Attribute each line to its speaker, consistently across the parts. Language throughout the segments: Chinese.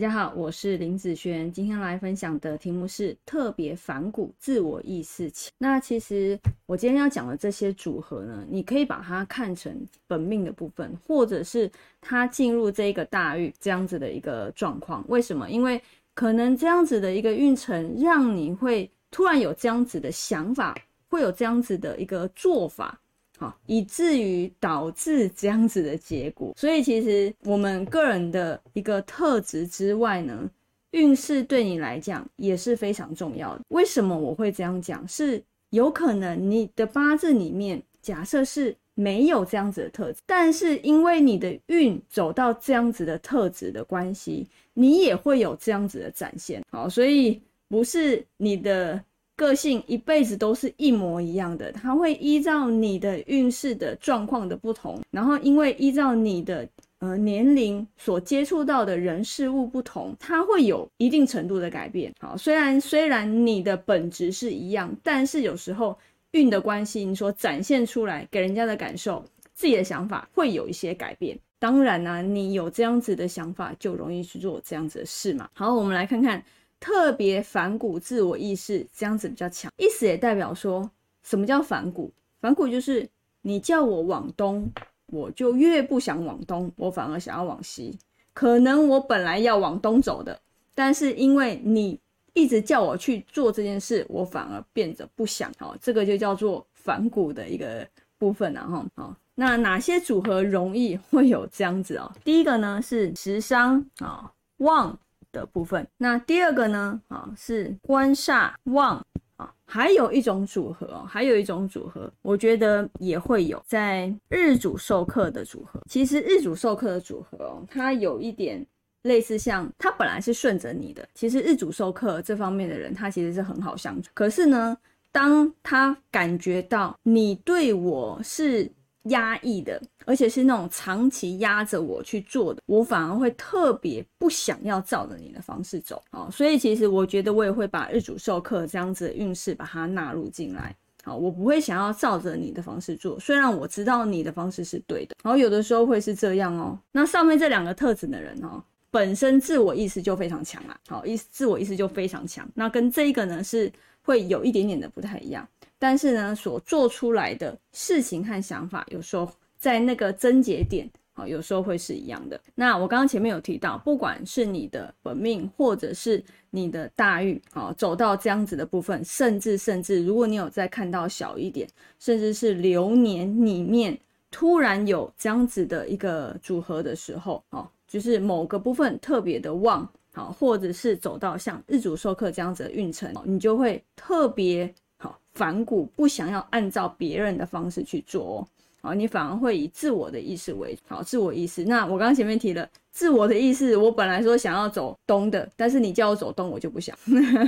Speaker 1: 大家好，我是林子璇，今天来分享的题目是特别反骨自我意识。那其实我今天要讲的这些组合呢，你可以把它看成本命的部分，或者是他进入这个大运这样子的一个状况。为什么？因为可能这样子的一个运程，让你会突然有这样子的想法，会有这样子的一个做法。好，以至于导致这样子的结果。所以其实我们个人的一个特质之外呢，运势对你来讲也是非常重要的。为什么我会这样讲？是有可能你的八字里面假设是没有这样子的特质，但是因为你的运走到这样子的特质的关系，你也会有这样子的展现。好，所以不是你的。个性一辈子都是一模一样的，它会依照你的运势的状况的不同，然后因为依照你的呃年龄所接触到的人事物不同，它会有一定程度的改变。好，虽然虽然你的本质是一样，但是有时候运的关系，你所展现出来给人家的感受，自己的想法会有一些改变。当然呢，你有这样子的想法，就容易去做这样子的事嘛。好，我们来看看。特别反骨自我意识这样子比较强，意思也代表说什么叫反骨？反骨就是你叫我往东，我就越不想往东，我反而想要往西。可能我本来要往东走的，但是因为你一直叫我去做这件事，我反而变得不想。好，这个就叫做反骨的一个部分了哈。好，那哪些组合容易会有这样子哦？第一个呢是食伤啊旺。的部分，那第二个呢？啊，是官煞旺啊，还有一种组合，还有一种组合，我觉得也会有在日主授课的组合。其实日主授课的组合哦，它有一点类似，像它本来是顺着你的。其实日主授课这方面的人，他其实是很好相处。可是呢，当他感觉到你对我是。压抑的，而且是那种长期压着我去做的，我反而会特别不想要照着你的方式走啊。所以其实我觉得我也会把日主授课这样子的运势把它纳入进来。好，我不会想要照着你的方式做，虽然我知道你的方式是对的。然后有的时候会是这样哦。那上面这两个特质的人哦，本身自我意识就非常强啊。好，意自我意识就非常强。那跟这一个呢是会有一点点的不太一样。但是呢，所做出来的事情和想法，有时候在那个症结点，啊，有时候会是一样的。那我刚刚前面有提到，不管是你的本命，或者是你的大运，啊，走到这样子的部分，甚至甚至，如果你有在看到小一点，甚至是流年里面突然有这样子的一个组合的时候，哦，就是某个部分特别的旺，好，或者是走到像日主授课这样子的运程，你就会特别。好反骨不想要按照别人的方式去做哦，好，你反而会以自我的意识为好，自我意识。那我刚刚前面提了自我的意识，我本来说想要走东的，但是你叫我走东，我就不想。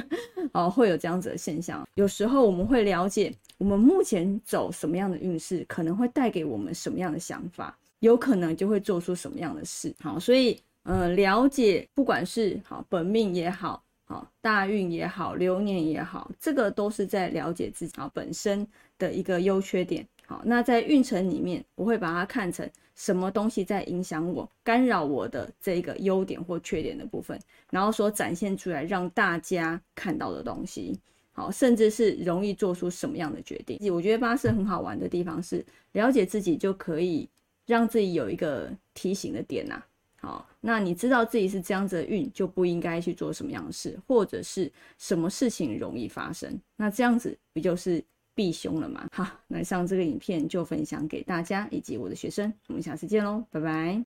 Speaker 1: 哦，会有这样子的现象。有时候我们会了解我们目前走什么样的运势，可能会带给我们什么样的想法，有可能就会做出什么样的事。好，所以呃，了解不管是好本命也好。大运也好，流年也好，这个都是在了解自己啊本身的一个优缺点。好，那在运程里面，我会把它看成什么东西在影响我、干扰我的这个优点或缺点的部分，然后所展现出来让大家看到的东西。好，甚至是容易做出什么样的决定。我觉得八字很好玩的地方是，了解自己就可以让自己有一个提醒的点呐。好，那你知道自己是这样子的运，就不应该去做什么样的事，或者是什么事情容易发生，那这样子不就是避凶了吗？好，那上这个影片就分享给大家以及我的学生，我们下次见喽，拜拜。